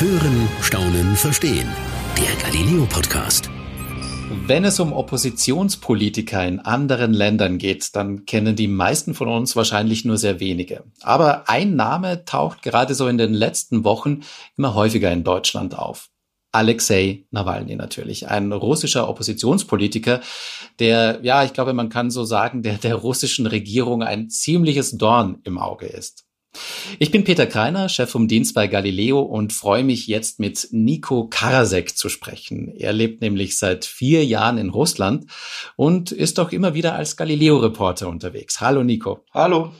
Hören, Staunen, Verstehen. Der Galileo Podcast. Wenn es um Oppositionspolitiker in anderen Ländern geht, dann kennen die meisten von uns wahrscheinlich nur sehr wenige. Aber ein Name taucht gerade so in den letzten Wochen immer häufiger in Deutschland auf. Alexei Nawalny natürlich, ein russischer Oppositionspolitiker, der, ja, ich glaube, man kann so sagen, der der russischen Regierung ein ziemliches Dorn im Auge ist. Ich bin Peter Kreiner, Chef vom Dienst bei Galileo und freue mich jetzt mit Nico Karasek zu sprechen. Er lebt nämlich seit vier Jahren in Russland und ist auch immer wieder als Galileo-Reporter unterwegs. Hallo Nico. Hallo.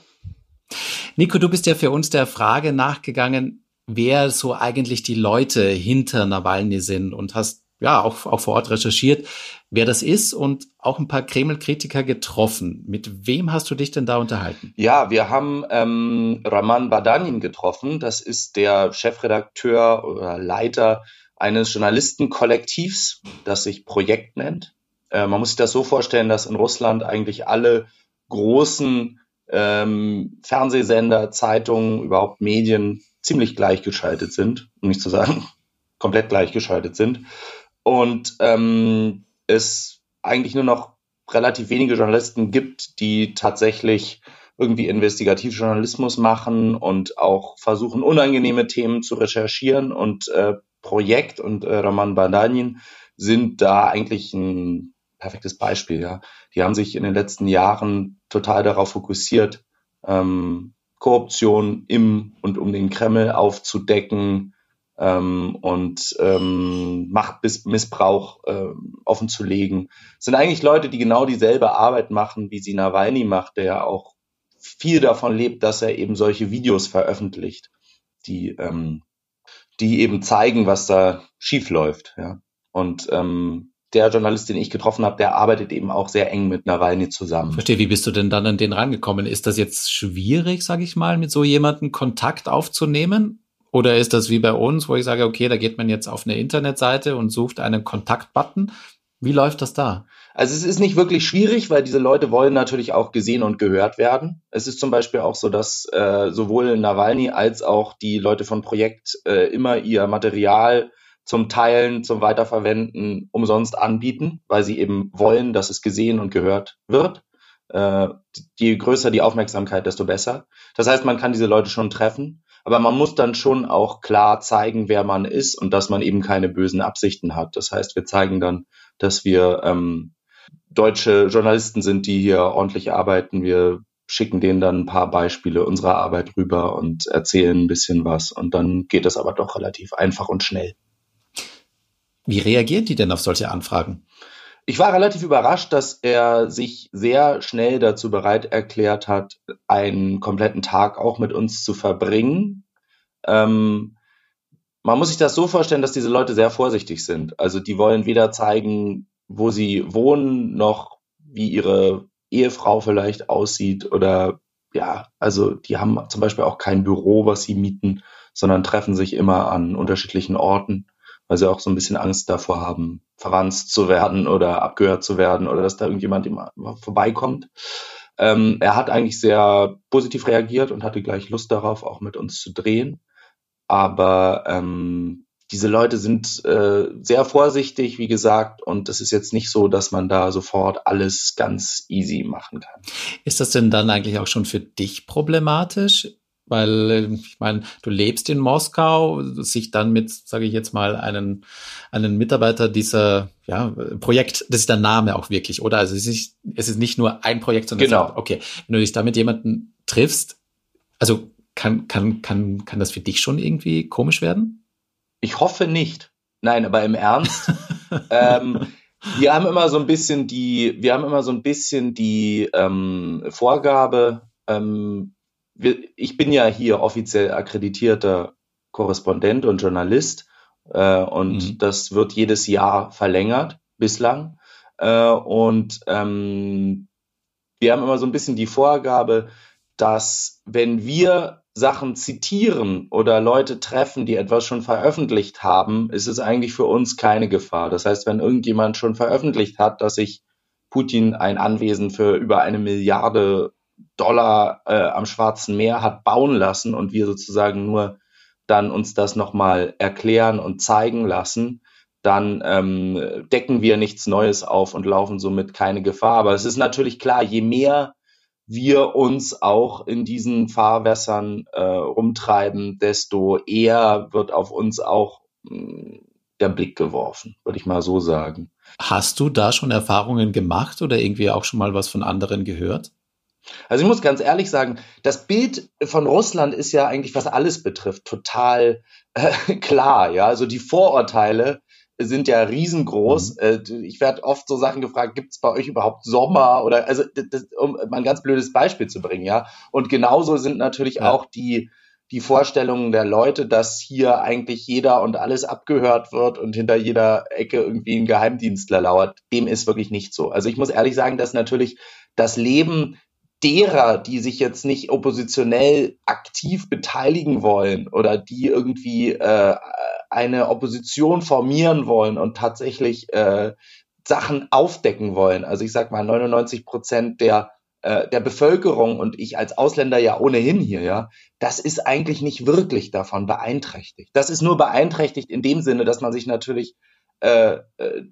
Nico, du bist ja für uns der Frage nachgegangen, wer so eigentlich die Leute hinter Nawalny sind und hast ja auch, auch vor Ort recherchiert, wer das ist und auch ein paar Kreml-Kritiker getroffen. Mit wem hast du dich denn da unterhalten? Ja, wir haben ähm, Raman Badanin getroffen. Das ist der Chefredakteur oder Leiter eines Journalistenkollektivs, das sich Projekt nennt. Äh, man muss sich das so vorstellen, dass in Russland eigentlich alle großen ähm, Fernsehsender, Zeitungen, überhaupt Medien ziemlich gleichgeschaltet sind, um nicht zu sagen komplett gleichgeschaltet sind. Und ähm, es eigentlich nur noch relativ wenige Journalisten gibt, die tatsächlich irgendwie Investigativjournalismus machen und auch versuchen, unangenehme Themen zu recherchieren. Und äh, Projekt und äh, Roman Badanin sind da eigentlich ein perfektes Beispiel. Ja, die haben sich in den letzten Jahren total darauf fokussiert, ähm, Korruption im und um den Kreml aufzudecken, ähm, und ähm, Machtmissbrauch äh, offen zu legen. Das sind eigentlich Leute, die genau dieselbe Arbeit machen, wie sie Nawalny macht, der ja auch viel davon lebt, dass er eben solche Videos veröffentlicht, die, ähm, die eben zeigen, was da schief läuft. Ja. Und ähm, der Journalist, den ich getroffen habe, der arbeitet eben auch sehr eng mit Nawalny zusammen. Verstehe, wie bist du denn dann an den rangekommen? Ist das jetzt schwierig, sage ich mal, mit so jemandem Kontakt aufzunehmen? Oder ist das wie bei uns, wo ich sage, okay, da geht man jetzt auf eine Internetseite und sucht einen Kontaktbutton? Wie läuft das da? Also es ist nicht wirklich schwierig, weil diese Leute wollen natürlich auch gesehen und gehört werden. Es ist zum Beispiel auch so, dass äh, sowohl Nawalny als auch die Leute von Projekt äh, immer ihr Material zum Teilen, zum Weiterverwenden umsonst anbieten, weil sie eben wollen, dass es gesehen und gehört wird. Äh, je größer die Aufmerksamkeit, desto besser. Das heißt, man kann diese Leute schon treffen. Aber man muss dann schon auch klar zeigen, wer man ist und dass man eben keine bösen Absichten hat. Das heißt, wir zeigen dann, dass wir ähm, deutsche Journalisten sind, die hier ordentlich arbeiten. Wir schicken denen dann ein paar Beispiele unserer Arbeit rüber und erzählen ein bisschen was. Und dann geht es aber doch relativ einfach und schnell. Wie reagieren die denn auf solche Anfragen? Ich war relativ überrascht, dass er sich sehr schnell dazu bereit erklärt hat, einen kompletten Tag auch mit uns zu verbringen. Ähm, man muss sich das so vorstellen, dass diese Leute sehr vorsichtig sind. Also die wollen weder zeigen, wo sie wohnen, noch wie ihre Ehefrau vielleicht aussieht oder ja, also die haben zum Beispiel auch kein Büro, was sie mieten, sondern treffen sich immer an unterschiedlichen Orten weil sie auch so ein bisschen Angst davor haben, verwandt zu werden oder abgehört zu werden oder dass da irgendjemand immer vorbeikommt. Ähm, er hat eigentlich sehr positiv reagiert und hatte gleich Lust darauf, auch mit uns zu drehen. Aber ähm, diese Leute sind äh, sehr vorsichtig, wie gesagt, und es ist jetzt nicht so, dass man da sofort alles ganz easy machen kann. Ist das denn dann eigentlich auch schon für dich problematisch? Weil äh, ich meine, du lebst in Moskau, sich dann mit, sage ich jetzt mal, einen, einen Mitarbeiter dieser ja, Projekt, das ist der Name auch wirklich, oder? Also es ist, es ist nicht nur ein Projekt, sondern genau. Sagt, okay, wenn du dich da mit jemandem triffst, also kann, kann, kann, kann das für dich schon irgendwie komisch werden? Ich hoffe nicht. Nein, aber im Ernst. ähm, wir haben immer so ein bisschen die, wir haben immer so ein bisschen die ähm, Vorgabe, ähm, ich bin ja hier offiziell akkreditierter Korrespondent und Journalist äh, und mhm. das wird jedes Jahr verlängert bislang. Äh, und ähm, wir haben immer so ein bisschen die Vorgabe, dass wenn wir Sachen zitieren oder Leute treffen, die etwas schon veröffentlicht haben, ist es eigentlich für uns keine Gefahr. Das heißt, wenn irgendjemand schon veröffentlicht hat, dass sich Putin ein Anwesen für über eine Milliarde Dollar äh, am Schwarzen Meer hat bauen lassen und wir sozusagen nur dann uns das nochmal erklären und zeigen lassen, dann ähm, decken wir nichts Neues auf und laufen somit keine Gefahr. Aber es ist natürlich klar, je mehr wir uns auch in diesen Fahrwässern äh, rumtreiben, desto eher wird auf uns auch mh, hm, der Blick geworfen, würde ich mal so sagen. Hast du da schon Erfahrungen gemacht oder irgendwie auch schon mal was von anderen gehört? Also ich muss ganz ehrlich sagen, das Bild von Russland ist ja eigentlich, was alles betrifft, total äh, klar. Ja, also die Vorurteile sind ja riesengroß. Mhm. Äh, ich werde oft so Sachen gefragt, gibt es bei euch überhaupt Sommer oder also das, um mal ein ganz blödes Beispiel zu bringen, ja. Und genauso sind natürlich ja. auch die die Vorstellungen der Leute, dass hier eigentlich jeder und alles abgehört wird und hinter jeder Ecke irgendwie ein Geheimdienstler lauert. Dem ist wirklich nicht so. Also ich muss ehrlich sagen, dass natürlich das Leben derer, die sich jetzt nicht oppositionell aktiv beteiligen wollen oder die irgendwie äh, eine Opposition formieren wollen und tatsächlich äh, Sachen aufdecken wollen. Also ich sag mal, 99 Prozent der äh, der Bevölkerung und ich als Ausländer ja ohnehin hier, ja, das ist eigentlich nicht wirklich davon beeinträchtigt. Das ist nur beeinträchtigt in dem Sinne, dass man sich natürlich äh,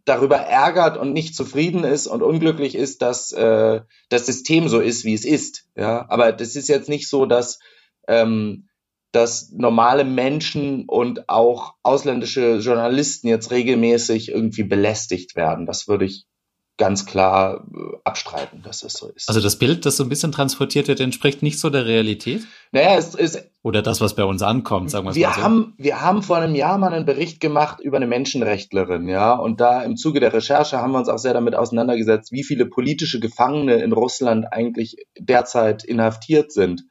darüber ärgert und nicht zufrieden ist und unglücklich ist, dass äh, das System so ist, wie es ist. Ja, aber das ist jetzt nicht so, dass ähm, dass normale Menschen und auch ausländische Journalisten jetzt regelmäßig irgendwie belästigt werden. Das würde ich ganz klar äh, abstreiten, dass das so ist. Also das Bild, das so ein bisschen transportiert wird, entspricht nicht so der Realität? Naja, es ist... Oder das, was bei uns ankommt, sagen wir wir mal so. Haben, wir haben vor einem Jahr mal einen Bericht gemacht über eine Menschenrechtlerin, ja, und da im Zuge der Recherche haben wir uns auch sehr damit auseinandergesetzt, wie viele politische Gefangene in Russland eigentlich derzeit inhaftiert sind.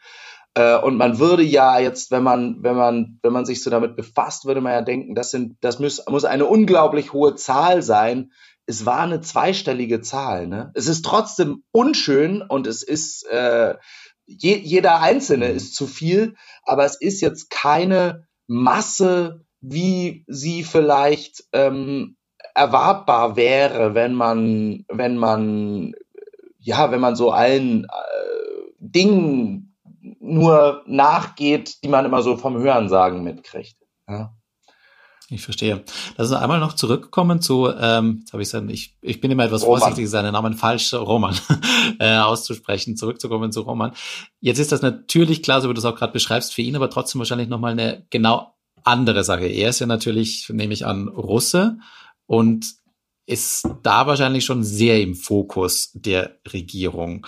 Äh, und man würde ja jetzt, wenn man, wenn man, wenn man sich so damit befasst, würde man ja denken, das sind, das muss, muss eine unglaublich hohe Zahl sein, es war eine zweistellige Zahl. Ne? Es ist trotzdem unschön und es ist äh, je, jeder Einzelne ist zu viel, aber es ist jetzt keine Masse, wie sie vielleicht ähm, erwartbar wäre, wenn man, wenn man, ja, wenn man so allen äh, Dingen nur nachgeht, die man immer so vom Hörensagen mitkriegt. Ja. Ich verstehe. Lass uns einmal noch zurückkommen zu, ähm, jetzt habe ich gesagt, ich, ich bin immer etwas Roman. vorsichtig, seinen Namen falsch Roman äh, auszusprechen. Zurückzukommen zu Roman. Jetzt ist das natürlich klar, so wie du es auch gerade beschreibst, für ihn aber trotzdem wahrscheinlich nochmal eine genau andere Sache. Er ist ja natürlich, nehme ich an, Russe und ist da wahrscheinlich schon sehr im Fokus der Regierung.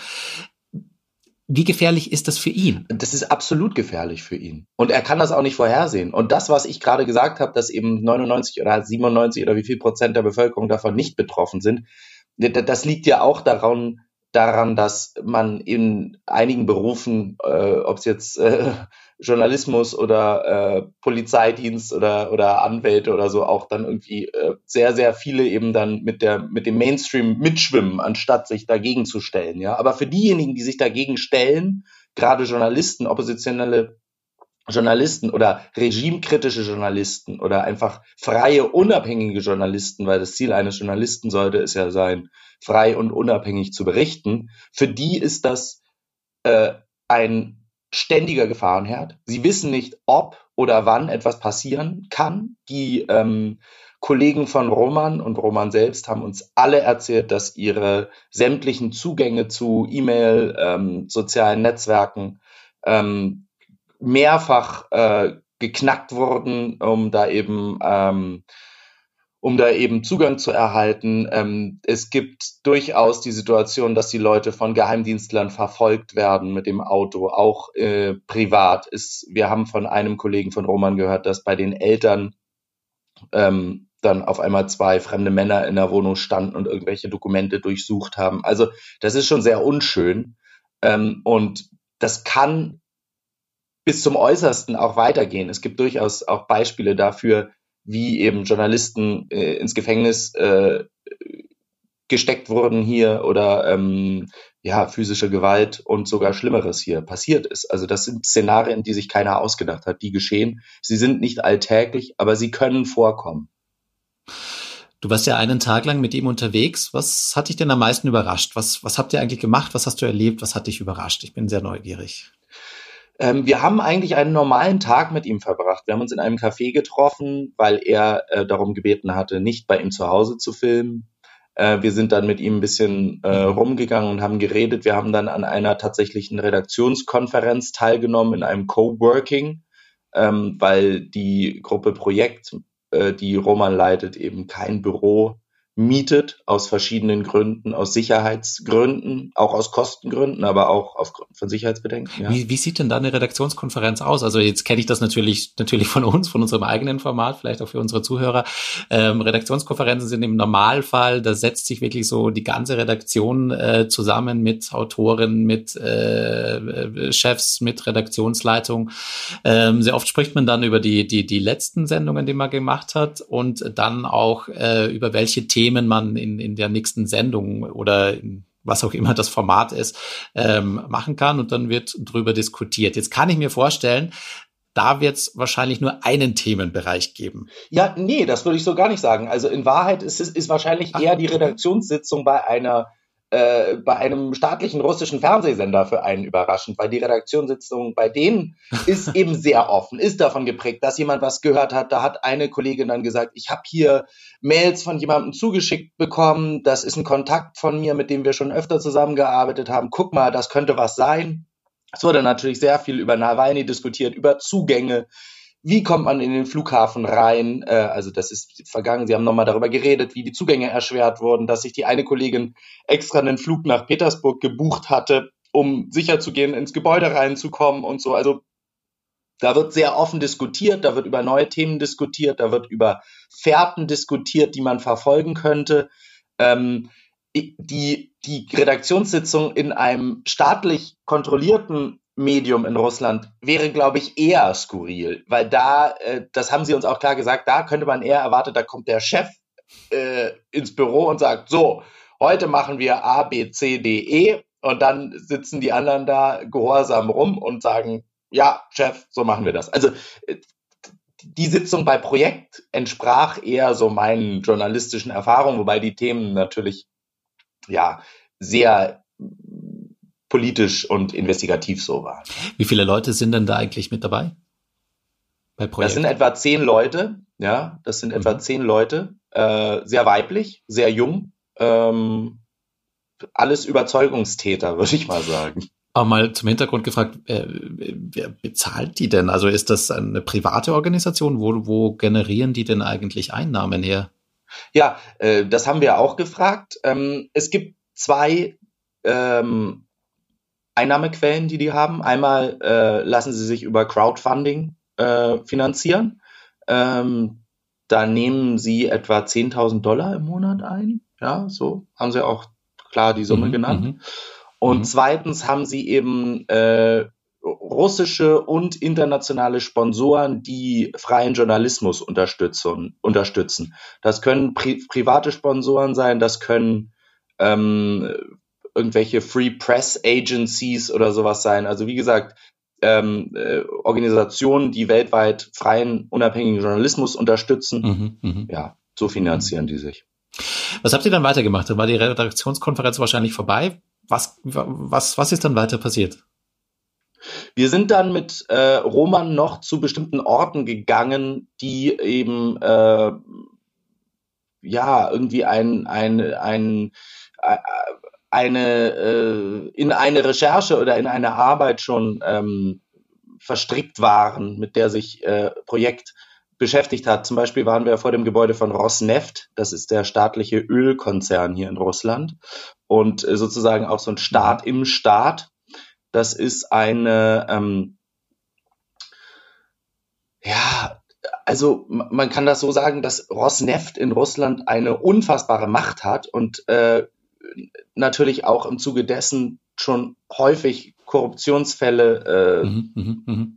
Wie gefährlich ist das für ihn? Das ist absolut gefährlich für ihn. Und er kann das auch nicht vorhersehen. Und das, was ich gerade gesagt habe, dass eben 99 oder 97 oder wie viel Prozent der Bevölkerung davon nicht betroffen sind, das liegt ja auch daran, daran, dass man in einigen Berufen, äh, ob es jetzt äh, Journalismus oder äh, Polizeidienst oder, oder Anwälte oder so auch dann irgendwie äh, sehr, sehr viele eben dann mit der, mit dem Mainstream mitschwimmen, anstatt sich dagegen zu stellen. Ja, aber für diejenigen, die sich dagegen stellen, gerade Journalisten, oppositionelle Journalisten oder regimekritische Journalisten oder einfach freie, unabhängige Journalisten, weil das Ziel eines Journalisten sollte es ja sein, frei und unabhängig zu berichten. Für die ist das äh, ein ständiger Gefahrenherd. Sie wissen nicht, ob oder wann etwas passieren kann. Die ähm, Kollegen von Roman und Roman selbst haben uns alle erzählt, dass ihre sämtlichen Zugänge zu E-Mail, ähm, sozialen Netzwerken ähm, mehrfach äh, geknackt wurden, um da eben ähm, um da eben Zugang zu erhalten. Ähm, es gibt durchaus die Situation, dass die Leute von Geheimdienstlern verfolgt werden mit dem Auto, auch äh, privat. Ist, wir haben von einem Kollegen von Roman gehört, dass bei den Eltern ähm, dann auf einmal zwei fremde Männer in der Wohnung standen und irgendwelche Dokumente durchsucht haben. Also das ist schon sehr unschön. Ähm, und das kann bis zum Äußersten auch weitergehen. Es gibt durchaus auch Beispiele dafür, wie eben Journalisten äh, ins Gefängnis äh, gesteckt wurden hier oder ähm, ja, physische Gewalt und sogar Schlimmeres hier passiert ist. Also das sind Szenarien, die sich keiner ausgedacht hat, die geschehen. Sie sind nicht alltäglich, aber sie können vorkommen. Du warst ja einen Tag lang mit ihm unterwegs. Was hat dich denn am meisten überrascht? Was, was habt ihr eigentlich gemacht? Was hast du erlebt? Was hat dich überrascht? Ich bin sehr neugierig. Ähm, wir haben eigentlich einen normalen Tag mit ihm verbracht. Wir haben uns in einem Café getroffen, weil er äh, darum gebeten hatte, nicht bei ihm zu Hause zu filmen. Äh, wir sind dann mit ihm ein bisschen äh, rumgegangen und haben geredet. Wir haben dann an einer tatsächlichen Redaktionskonferenz teilgenommen, in einem Coworking, ähm, weil die Gruppe Projekt, äh, die Roman leitet, eben kein Büro mietet aus verschiedenen Gründen, aus Sicherheitsgründen, auch aus Kostengründen, aber auch aufgrund von Sicherheitsbedenken. Ja. Wie, wie sieht denn da eine Redaktionskonferenz aus? Also jetzt kenne ich das natürlich natürlich von uns, von unserem eigenen Format, vielleicht auch für unsere Zuhörer. Ähm, Redaktionskonferenzen sind im Normalfall, da setzt sich wirklich so die ganze Redaktion äh, zusammen mit Autoren, mit äh, äh Chefs, mit Redaktionsleitung. Ähm, sehr oft spricht man dann über die die die letzten Sendungen, die man gemacht hat und dann auch äh, über welche Themen Themen man in, in der nächsten Sendung oder in was auch immer das Format ist, ähm, machen kann und dann wird drüber diskutiert. Jetzt kann ich mir vorstellen, da wird es wahrscheinlich nur einen Themenbereich geben. Ja, nee, das würde ich so gar nicht sagen. Also in Wahrheit ist es ist wahrscheinlich Ach, eher die Redaktionssitzung bei einer äh, bei einem staatlichen russischen Fernsehsender für einen überraschend, weil die Redaktionssitzung bei denen ist eben sehr offen, ist davon geprägt, dass jemand was gehört hat. Da hat eine Kollegin dann gesagt, ich habe hier Mails von jemandem zugeschickt bekommen, das ist ein Kontakt von mir, mit dem wir schon öfter zusammengearbeitet haben. Guck mal, das könnte was sein. Es wurde natürlich sehr viel über Nawalny diskutiert, über Zugänge, wie kommt man in den Flughafen rein? Äh, also das ist vergangen. Sie haben nochmal darüber geredet, wie die Zugänge erschwert wurden, dass sich die eine Kollegin extra einen Flug nach Petersburg gebucht hatte, um sicherzugehen, ins Gebäude reinzukommen und so. Also da wird sehr offen diskutiert, da wird über neue Themen diskutiert, da wird über Fährten diskutiert, die man verfolgen könnte. Ähm, die, die Redaktionssitzung in einem staatlich kontrollierten Medium in Russland wäre, glaube ich, eher skurril, weil da, äh, das haben sie uns auch klar gesagt, da könnte man eher erwarten, da kommt der Chef äh, ins Büro und sagt, so, heute machen wir A, B, C, D, E und dann sitzen die anderen da gehorsam rum und sagen, ja, Chef, so machen wir das. Also äh, die Sitzung bei Projekt entsprach eher so meinen journalistischen Erfahrungen, wobei die Themen natürlich ja sehr politisch und investigativ so war. Wie viele Leute sind denn da eigentlich mit dabei? Bei? Das sind etwa zehn Leute, ja, das sind mhm. etwa zehn Leute, äh, sehr weiblich, sehr jung, ähm, alles Überzeugungstäter, würde ich mal sagen. Aber mal zum Hintergrund gefragt, äh, wer bezahlt die denn? Also ist das eine private Organisation? Wo, wo generieren die denn eigentlich Einnahmen her? Ja, äh, das haben wir auch gefragt. Ähm, es gibt zwei ähm, Einnahmequellen, die die haben. Einmal äh, lassen sie sich über Crowdfunding äh, finanzieren. Ähm, da nehmen sie etwa 10.000 Dollar im Monat ein. Ja, so haben sie auch klar die Summe mhm, genannt. Mhm. Und mhm. zweitens haben sie eben äh, russische und internationale Sponsoren, die freien Journalismus unterstützen. unterstützen. Das können pri private Sponsoren sein, das können ähm, irgendwelche Free Press Agencies oder sowas sein. Also wie gesagt, ähm, äh, Organisationen, die weltweit freien, unabhängigen Journalismus unterstützen. Mhm, mh. Ja, so finanzieren die sich. Was habt ihr dann weitergemacht? Dann war die Redaktionskonferenz wahrscheinlich vorbei. Was, was, was ist dann weiter passiert? Wir sind dann mit äh, Roman noch zu bestimmten Orten gegangen, die eben äh, ja irgendwie ein, ein, ein, ein eine, äh, in eine Recherche oder in eine Arbeit schon ähm, verstrickt waren, mit der sich äh, Projekt beschäftigt hat. Zum Beispiel waren wir vor dem Gebäude von Rosneft, das ist der staatliche Ölkonzern hier in Russland und äh, sozusagen auch so ein Staat im Staat. Das ist eine, ähm, ja, also man kann das so sagen, dass Rosneft in Russland eine unfassbare Macht hat und äh, natürlich auch im Zuge dessen schon häufig Korruptionsfälle äh, mhm, mh, mh.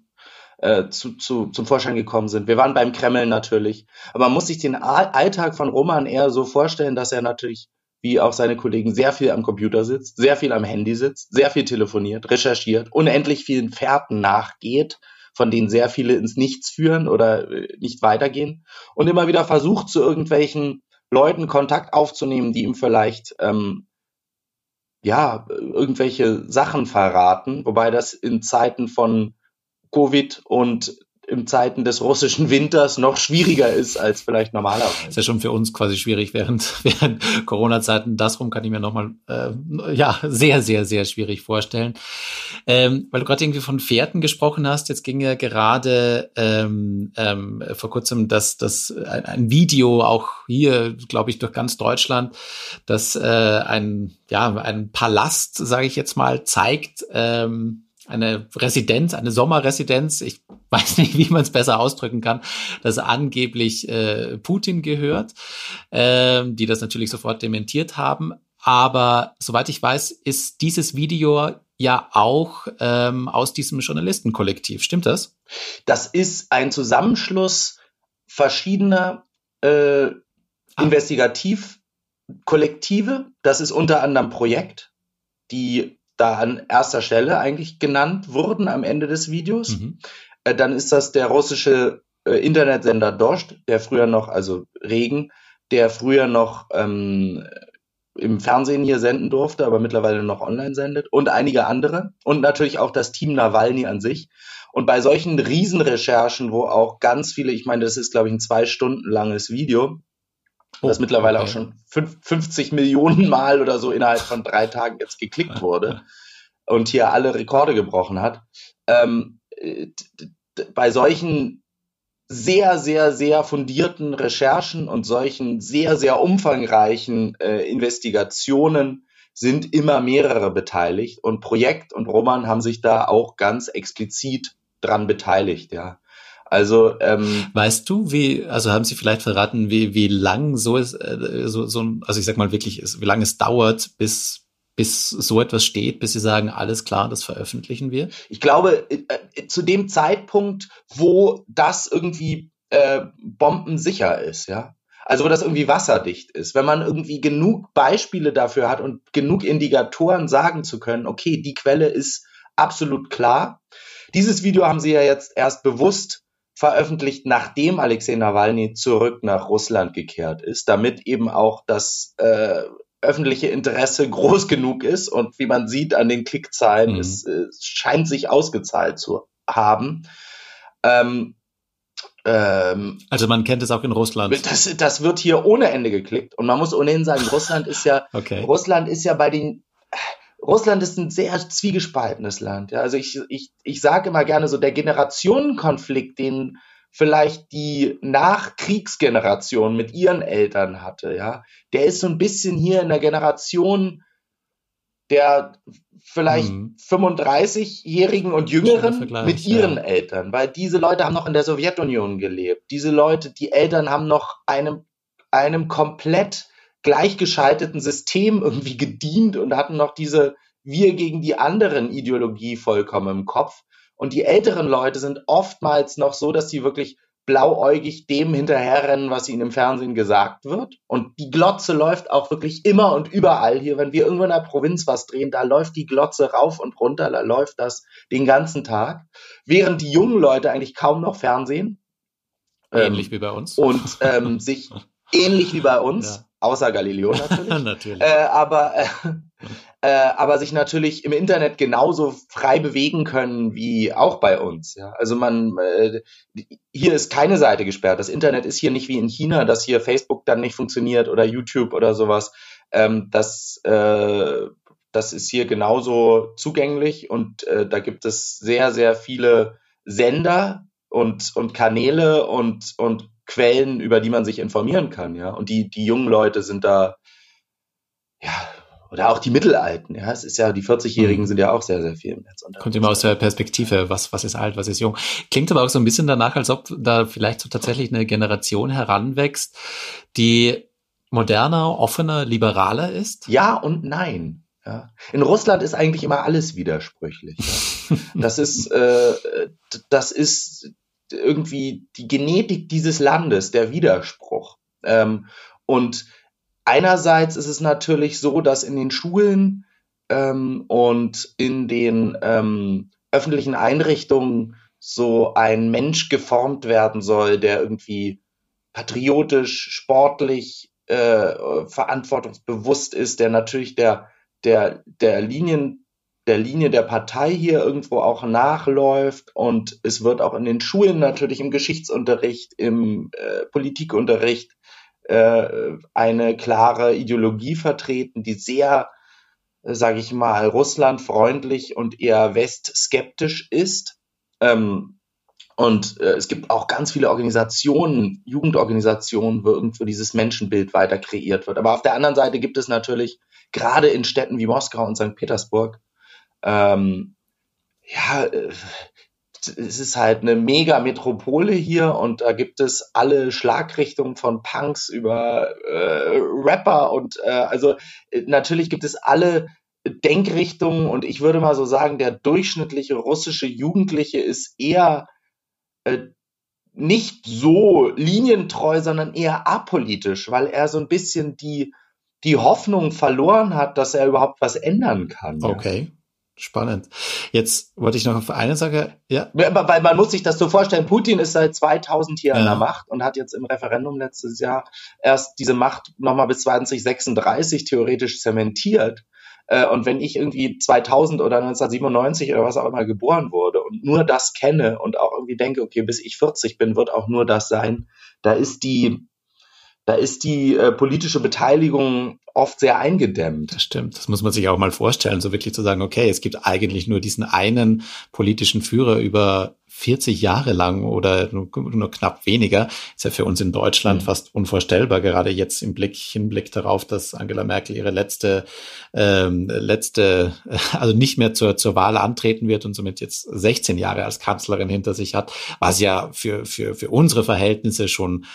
Äh, zu, zu, zum Vorschein gekommen sind. Wir waren beim Kreml natürlich. Aber man muss sich den Alltag von Roman eher so vorstellen, dass er natürlich, wie auch seine Kollegen, sehr viel am Computer sitzt, sehr viel am Handy sitzt, sehr viel telefoniert, recherchiert, unendlich vielen Fährten nachgeht, von denen sehr viele ins Nichts führen oder äh, nicht weitergehen und immer wieder versucht, zu irgendwelchen Leuten Kontakt aufzunehmen, die ihm vielleicht ähm, ja irgendwelche Sachen verraten, wobei das in Zeiten von Covid und in Zeiten des russischen Winters noch schwieriger ist als vielleicht normalerweise. Ist ja schon für uns quasi schwierig während, während Corona-Zeiten. Das rum kann ich mir nochmal, äh, ja, sehr, sehr, sehr schwierig vorstellen. Ähm, weil du gerade irgendwie von Pferden gesprochen hast, jetzt ging ja gerade ähm, ähm, vor kurzem das, das ein, ein Video auch hier, glaube ich, durch ganz Deutschland, das äh, ein, ja, ein Palast, sage ich jetzt mal, zeigt, ähm, eine Residenz, eine Sommerresidenz, ich weiß nicht, wie man es besser ausdrücken kann, das angeblich äh, Putin gehört, äh, die das natürlich sofort dementiert haben. Aber soweit ich weiß, ist dieses Video ja auch ähm, aus diesem Journalistenkollektiv. Stimmt das? Das ist ein Zusammenschluss verschiedener äh, ah. Investigativkollektive. Das ist unter anderem Projekt, die da an erster Stelle eigentlich genannt wurden am Ende des Videos. Mhm. Äh, dann ist das der russische äh, Internetsender Dost, der früher noch, also Regen, der früher noch ähm, im Fernsehen hier senden durfte, aber mittlerweile noch online sendet und einige andere und natürlich auch das Team Nawalny an sich. Und bei solchen Riesenrecherchen, wo auch ganz viele, ich meine, das ist glaube ich ein zwei Stunden langes Video, oh, das mittlerweile okay. auch schon 50 Millionen Mal oder so innerhalb von drei Tagen jetzt geklickt wurde und hier alle Rekorde gebrochen hat. Ähm, bei solchen sehr, sehr, sehr fundierten Recherchen und solchen sehr, sehr umfangreichen äh, Investigationen sind immer mehrere beteiligt und Projekt und Roman haben sich da auch ganz explizit dran beteiligt, ja. Also ähm, weißt du, wie also haben Sie vielleicht verraten, wie wie lang so ist äh, so so also ich sag mal wirklich ist, wie lange es dauert, bis bis so etwas steht, bis Sie sagen, alles klar, das veröffentlichen wir? Ich glaube, äh, äh, zu dem Zeitpunkt, wo das irgendwie äh, bombensicher ist, ja. Also wo das irgendwie wasserdicht ist. Wenn man irgendwie genug Beispiele dafür hat und genug Indikatoren sagen zu können, okay, die Quelle ist absolut klar. Dieses Video haben Sie ja jetzt erst bewusst veröffentlicht, nachdem Alexei Nawalny zurück nach Russland gekehrt ist, damit eben auch das äh, öffentliche Interesse groß genug ist und wie man sieht an den Klickzahlen, mhm. es, es, scheint sich ausgezahlt zu haben. Ähm, ähm, also man kennt es auch in Russland. Das, das wird hier ohne Ende geklickt und man muss ohnehin sagen, Russland ist ja, okay. Russland ist ja bei den Russland ist ein sehr zwiegespaltenes Land. Ja. Also ich, ich, ich sage immer gerne so, der Generationenkonflikt, den vielleicht die Nachkriegsgeneration mit ihren Eltern hatte, ja, der ist so ein bisschen hier in der Generation der vielleicht mhm. 35-Jährigen und Jüngeren mit ihren ja. Eltern, weil diese Leute haben noch in der Sowjetunion gelebt. Diese Leute, die Eltern haben noch einem, einem komplett gleichgeschalteten System irgendwie gedient und hatten noch diese wir gegen die anderen Ideologie vollkommen im Kopf. Und die älteren Leute sind oftmals noch so, dass sie wirklich blauäugig dem hinterherrennen, was ihnen im Fernsehen gesagt wird. Und die Glotze läuft auch wirklich immer und überall hier. Wenn wir irgendwo in der Provinz was drehen, da läuft die Glotze rauf und runter, da läuft das den ganzen Tag. Während die jungen Leute eigentlich kaum noch Fernsehen. Ähnlich ähm, wie bei uns. Und ähm, sich ähnlich wie bei uns, ja. Außer Galileo natürlich. natürlich. Äh, aber äh, äh, aber sich natürlich im Internet genauso frei bewegen können wie auch bei uns. Ja? Also man, äh, hier ist keine Seite gesperrt. Das Internet ist hier nicht wie in China, dass hier Facebook dann nicht funktioniert oder YouTube oder sowas. Ähm, das, äh, das ist hier genauso zugänglich und äh, da gibt es sehr, sehr viele Sender und, und Kanäle und, und Quellen, über die man sich informieren kann, ja. Und die, die jungen Leute sind da, ja, oder auch die Mittelalten, ja. Es ist ja, die 40-Jährigen mhm. sind ja auch sehr, sehr viel im Netz. Kommt immer aus der Perspektive, was, was ist alt, was ist jung. Klingt aber auch so ein bisschen danach, als ob da vielleicht so tatsächlich eine Generation heranwächst, die moderner, offener, liberaler ist? Ja und nein. Ja. In Russland ist eigentlich immer alles widersprüchlich. Ja. Das ist, äh, das ist irgendwie die Genetik dieses Landes, der Widerspruch. Ähm, und einerseits ist es natürlich so, dass in den Schulen ähm, und in den ähm, öffentlichen Einrichtungen so ein Mensch geformt werden soll, der irgendwie patriotisch, sportlich, äh, verantwortungsbewusst ist, der natürlich der, der, der Linien der Linie der Partei hier irgendwo auch nachläuft und es wird auch in den Schulen natürlich im Geschichtsunterricht, im äh, Politikunterricht äh, eine klare Ideologie vertreten, die sehr, äh, sage ich mal, russlandfreundlich und eher westskeptisch ist. Ähm, und äh, es gibt auch ganz viele Organisationen, Jugendorganisationen, wo irgendwo dieses Menschenbild weiter kreiert wird. Aber auf der anderen Seite gibt es natürlich gerade in Städten wie Moskau und St. Petersburg ähm, ja, äh, es ist halt eine mega Metropole hier und da gibt es alle Schlagrichtungen von Punks über äh, Rapper und äh, also äh, natürlich gibt es alle Denkrichtungen und ich würde mal so sagen, der durchschnittliche russische Jugendliche ist eher äh, nicht so linientreu, sondern eher apolitisch, weil er so ein bisschen die, die Hoffnung verloren hat, dass er überhaupt was ändern kann. Ja. Spannend. Jetzt wollte ich noch auf eine Sache, ja. Weil man muss sich das so vorstellen, Putin ist seit 2000 hier ja. an der Macht und hat jetzt im Referendum letztes Jahr erst diese Macht nochmal bis 2036 theoretisch zementiert. Äh, und wenn ich irgendwie 2000 oder 1997 oder was auch immer geboren wurde und nur das kenne und auch irgendwie denke, okay, bis ich 40 bin, wird auch nur das sein, da ist die, da ist die äh, politische Beteiligung oft sehr eingedämmt. Das stimmt. Das muss man sich auch mal vorstellen, so wirklich zu sagen, okay, es gibt eigentlich nur diesen einen politischen Führer über 40 Jahre lang oder nur, nur knapp weniger. Ist ja für uns in Deutschland mhm. fast unvorstellbar, gerade jetzt im Blick, Hinblick darauf, dass Angela Merkel ihre letzte, ähm, letzte, also nicht mehr zur, zur Wahl antreten wird und somit jetzt 16 Jahre als Kanzlerin hinter sich hat, was ja für, für, für unsere Verhältnisse schon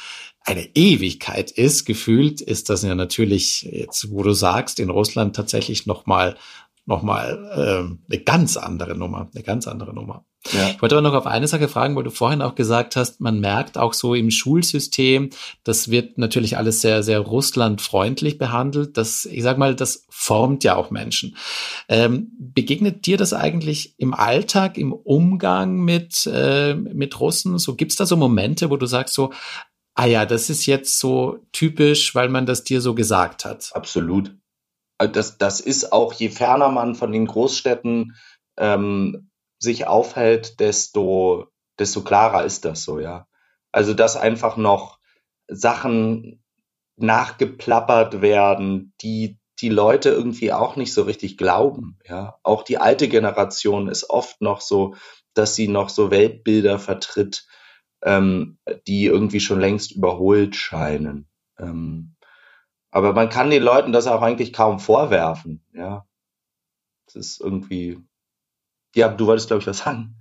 eine Ewigkeit ist, gefühlt, ist das ja natürlich jetzt, wo du sagst, in Russland tatsächlich nochmal noch mal, äh, eine ganz andere Nummer, eine ganz andere Nummer. Ja. Ich wollte aber noch auf eine Sache fragen, weil du vorhin auch gesagt hast, man merkt auch so im Schulsystem, das wird natürlich alles sehr, sehr russlandfreundlich behandelt. Das, ich sag mal, das formt ja auch Menschen. Ähm, begegnet dir das eigentlich im Alltag, im Umgang mit, äh, mit Russen? So gibt's da so Momente, wo du sagst so, ah ja, das ist jetzt so typisch, weil man das dir so gesagt hat. Absolut. Also das, das ist auch, je ferner man von den Großstädten ähm, sich aufhält, desto, desto klarer ist das so, ja. Also, dass einfach noch Sachen nachgeplappert werden, die die Leute irgendwie auch nicht so richtig glauben, ja. Auch die alte Generation ist oft noch so, dass sie noch so Weltbilder vertritt, ähm, die irgendwie schon längst überholt scheinen. Ähm, aber man kann den Leuten das auch eigentlich kaum vorwerfen, ja. Es ist irgendwie, ja, du wolltest, glaube ich, was sagen.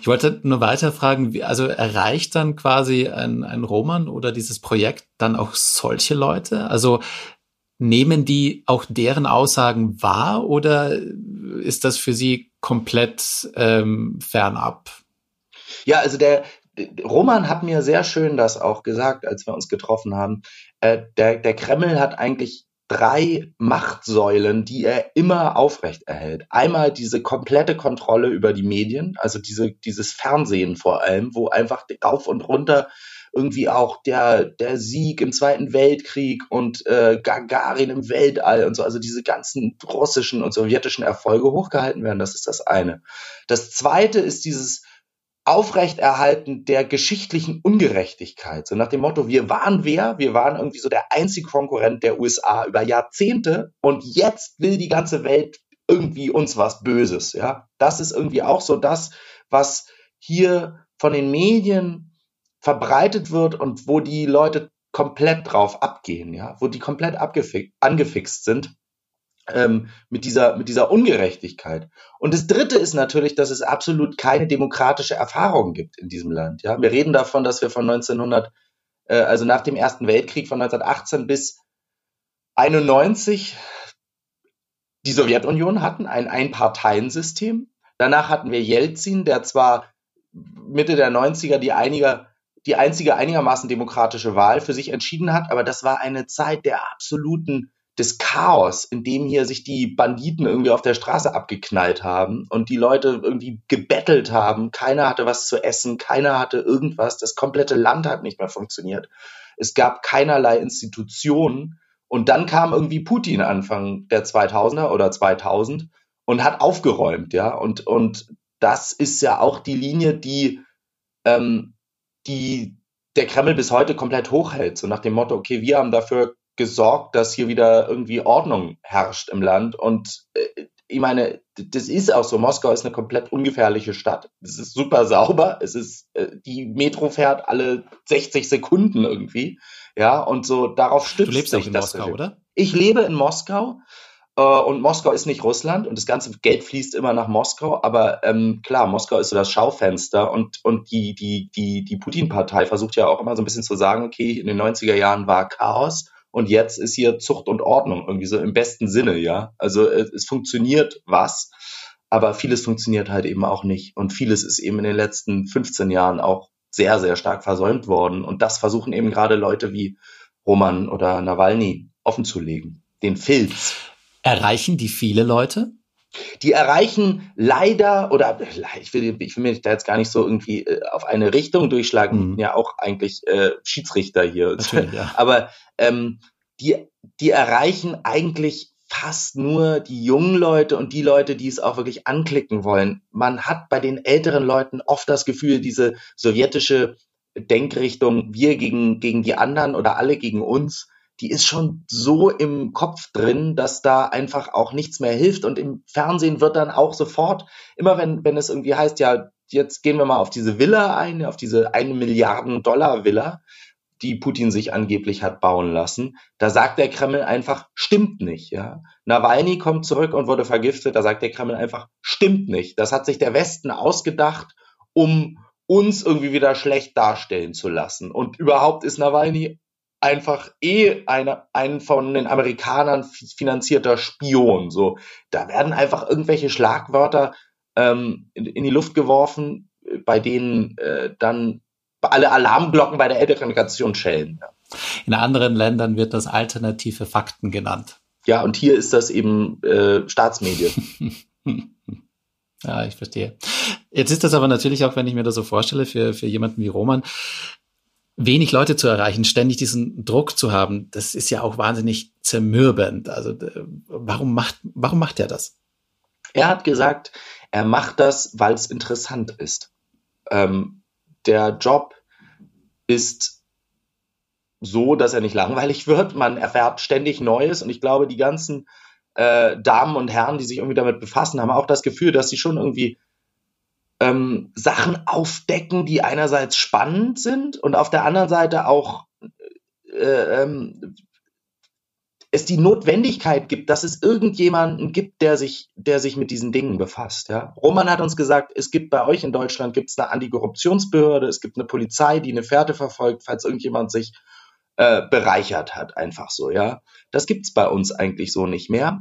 Ich wollte nur weiter fragen, also erreicht dann quasi ein, ein Roman oder dieses Projekt dann auch solche Leute? Also nehmen die auch deren Aussagen wahr oder ist das für sie komplett ähm, fernab? Ja, also der, Roman hat mir sehr schön das auch gesagt, als wir uns getroffen haben. Äh, der, der Kreml hat eigentlich drei Machtsäulen, die er immer aufrecht erhält. Einmal diese komplette Kontrolle über die Medien, also diese, dieses Fernsehen vor allem, wo einfach rauf und runter irgendwie auch der, der Sieg im Zweiten Weltkrieg und äh, Gagarin im Weltall und so, also diese ganzen russischen und sowjetischen Erfolge hochgehalten werden. Das ist das eine. Das zweite ist dieses Aufrechterhalten der geschichtlichen Ungerechtigkeit. So nach dem Motto, wir waren wer? Wir waren irgendwie so der einzige Konkurrent der USA über Jahrzehnte und jetzt will die ganze Welt irgendwie uns was Böses, ja. Das ist irgendwie auch so das, was hier von den Medien verbreitet wird und wo die Leute komplett drauf abgehen, ja, wo die komplett angefixt sind ähm, mit, dieser, mit dieser Ungerechtigkeit. Und das Dritte ist natürlich, dass es absolut keine demokratische Erfahrung gibt in diesem Land. Ja? Wir reden davon, dass wir von 1900, äh, also nach dem Ersten Weltkrieg von 1918 bis 91 die Sowjetunion hatten, ein Einparteiensystem. Danach hatten wir Jelzin, der zwar Mitte der 90er die, einiger, die einzige einigermaßen demokratische Wahl für sich entschieden hat, aber das war eine Zeit der absoluten des Chaos, in dem hier sich die Banditen irgendwie auf der Straße abgeknallt haben und die Leute irgendwie gebettelt haben. Keiner hatte was zu essen, keiner hatte irgendwas. Das komplette Land hat nicht mehr funktioniert. Es gab keinerlei Institutionen. Und dann kam irgendwie Putin Anfang der 2000er oder 2000 und hat aufgeräumt, ja. Und, und das ist ja auch die Linie, die, ähm, die der Kreml bis heute komplett hochhält. So nach dem Motto, okay, wir haben dafür gesorgt, dass hier wieder irgendwie Ordnung herrscht im Land. Und äh, ich meine, das ist auch so. Moskau ist eine komplett ungefährliche Stadt. Es ist super sauber. Es ist, äh, die Metro fährt alle 60 Sekunden irgendwie. Ja, und so darauf stützt du lebst sich auch in das. Moskau, oder? Ich lebe in Moskau. Äh, und Moskau ist nicht Russland und das ganze Geld fließt immer nach Moskau. Aber ähm, klar, Moskau ist so das Schaufenster und, und die, die, die, die Putin-Partei versucht ja auch immer so ein bisschen zu sagen, okay, in den 90er Jahren war Chaos und jetzt ist hier Zucht und Ordnung, irgendwie so im besten Sinne, ja. Also es, es funktioniert was, aber vieles funktioniert halt eben auch nicht. Und vieles ist eben in den letzten 15 Jahren auch sehr, sehr stark versäumt worden. Und das versuchen eben gerade Leute wie Roman oder Nawalny offenzulegen. Den Filz. Erreichen die viele Leute? Die erreichen leider, oder ich will, ich will mir da jetzt gar nicht so irgendwie äh, auf eine Richtung durchschlagen, mhm. ja auch eigentlich äh, Schiedsrichter hier. Ja. Aber ähm, die, die erreichen eigentlich fast nur die jungen Leute und die Leute, die es auch wirklich anklicken wollen. Man hat bei den älteren Leuten oft das Gefühl, diese sowjetische Denkrichtung, wir gegen, gegen die anderen oder alle gegen uns, die ist schon so im Kopf drin, dass da einfach auch nichts mehr hilft. Und im Fernsehen wird dann auch sofort, immer wenn, wenn es irgendwie heißt, ja, jetzt gehen wir mal auf diese Villa ein, auf diese eine Milliarden Dollar Villa, die Putin sich angeblich hat bauen lassen. Da sagt der Kreml einfach, stimmt nicht, ja. Nawalny kommt zurück und wurde vergiftet. Da sagt der Kreml einfach, stimmt nicht. Das hat sich der Westen ausgedacht, um uns irgendwie wieder schlecht darstellen zu lassen. Und überhaupt ist Nawalny einfach eh eine, ein von den Amerikanern finanzierter Spion. So, da werden einfach irgendwelche Schlagwörter ähm, in, in, die Luft geworfen, bei denen äh, dann alle Alarmglocken bei der älteren Generation schellen. In anderen Ländern wird das alternative Fakten genannt. Ja, und hier ist das eben äh, Staatsmedien. ja, ich verstehe. Jetzt ist das aber natürlich auch, wenn ich mir das so vorstelle, für, für jemanden wie Roman, wenig Leute zu erreichen, ständig diesen Druck zu haben, das ist ja auch wahnsinnig zermürbend. Also warum macht, warum macht er das? Er hat gesagt, er macht das, weil es interessant ist. Ähm, der Job ist so, dass er nicht langweilig wird. Man erfährt ständig Neues und ich glaube, die ganzen äh, Damen und Herren, die sich irgendwie damit befassen, haben auch das Gefühl, dass sie schon irgendwie ähm, Sachen aufdecken, die einerseits spannend sind und auf der anderen Seite auch äh, ähm, es die Notwendigkeit gibt, dass es irgendjemanden gibt, der sich, der sich mit diesen Dingen befasst. Ja? Roman hat uns gesagt, es gibt bei euch in Deutschland gibt es eine Antikorruptionsbehörde, es gibt eine Polizei, die eine Fährte verfolgt, falls irgendjemand sich äh, bereichert hat, einfach so. Ja, das gibt's bei uns eigentlich so nicht mehr.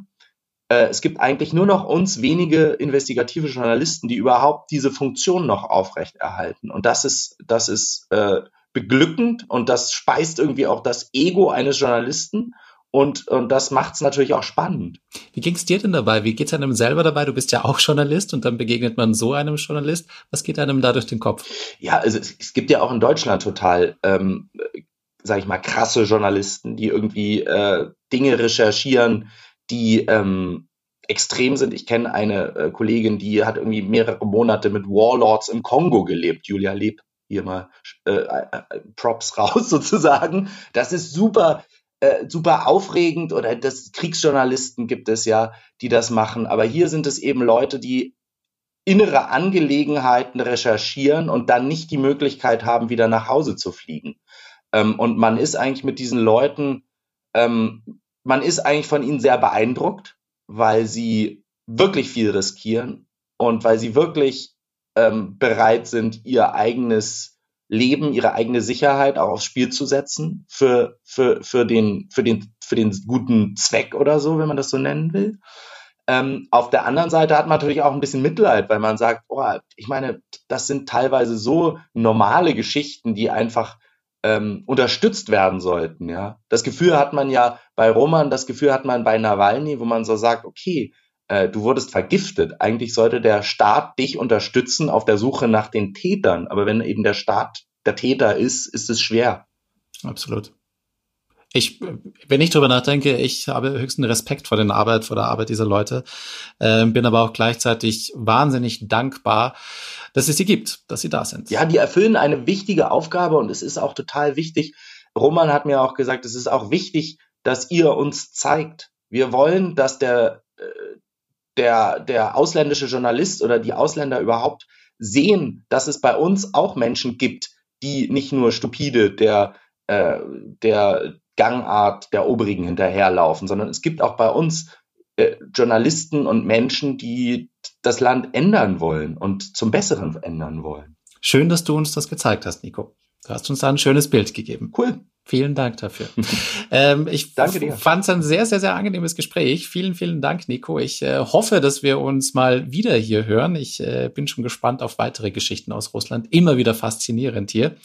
Äh, es gibt eigentlich nur noch uns wenige investigative Journalisten, die überhaupt diese Funktion noch aufrechterhalten. Und das ist, das ist äh, beglückend und das speist irgendwie auch das Ego eines Journalisten. Und, und das macht es natürlich auch spannend. Wie ging es dir denn dabei? Wie geht es einem selber dabei? Du bist ja auch Journalist und dann begegnet man so einem Journalist. Was geht einem da durch den Kopf? Ja, also es, es gibt ja auch in Deutschland total, ähm, sag ich mal, krasse Journalisten, die irgendwie äh, Dinge recherchieren, die ähm, extrem sind. Ich kenne eine äh, Kollegin, die hat irgendwie mehrere Monate mit Warlords im Kongo gelebt. Julia Leb, hier mal äh, äh, äh Props raus sozusagen. Das ist super, äh, super aufregend oder das Kriegsjournalisten gibt es ja, die das machen. Aber hier sind es eben Leute, die innere Angelegenheiten recherchieren und dann nicht die Möglichkeit haben, wieder nach Hause zu fliegen. Ähm, und man ist eigentlich mit diesen Leuten, ähm, man ist eigentlich von ihnen sehr beeindruckt, weil sie wirklich viel riskieren und weil sie wirklich ähm, bereit sind, ihr eigenes Leben, ihre eigene Sicherheit auch aufs Spiel zu setzen für, für, für, den, für, den, für den guten Zweck oder so, wenn man das so nennen will. Ähm, auf der anderen Seite hat man natürlich auch ein bisschen Mitleid, weil man sagt, oh, ich meine, das sind teilweise so normale Geschichten, die einfach ähm, unterstützt werden sollten. Ja, das Gefühl hat man ja bei Roman, das Gefühl hat man bei Nawalny, wo man so sagt, okay, äh, du wurdest vergiftet. Eigentlich sollte der Staat dich unterstützen auf der Suche nach den Tätern. Aber wenn eben der Staat der Täter ist, ist es schwer. Absolut. Ich, wenn ich drüber nachdenke, ich habe höchsten Respekt vor den Arbeit, vor der Arbeit dieser Leute, äh, bin aber auch gleichzeitig wahnsinnig dankbar, dass es sie gibt, dass sie da sind. Ja, die erfüllen eine wichtige Aufgabe und es ist auch total wichtig. Roman hat mir auch gesagt, es ist auch wichtig, dass ihr uns zeigt. Wir wollen, dass der, äh, der, der ausländische Journalist oder die Ausländer überhaupt sehen, dass es bei uns auch Menschen gibt, die nicht nur stupide der, äh, der Gangart der Obrigen hinterherlaufen, sondern es gibt auch bei uns äh, Journalisten und Menschen, die das Land ändern wollen und zum Besseren ändern wollen. Schön, dass du uns das gezeigt hast, Nico. Du hast uns da ein schönes Bild gegeben. Cool. Vielen Dank dafür. ähm, ich fand es ein sehr, sehr, sehr angenehmes Gespräch. Vielen, vielen Dank, Nico. Ich äh, hoffe, dass wir uns mal wieder hier hören. Ich äh, bin schon gespannt auf weitere Geschichten aus Russland. Immer wieder faszinierend hier.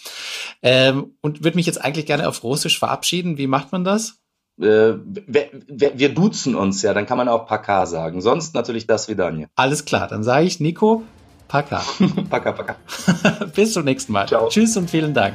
Ähm, und würde mich jetzt eigentlich gerne auf Russisch verabschieden. Wie macht man das? Äh, wir, wir, duzen uns ja, dann kann man auch Paka sagen. Sonst natürlich das Vidanje. Alles klar, dann sage ich Nico, Paka. paka, paka. Bis zum nächsten Mal. Ciao. Tschüss und vielen Dank.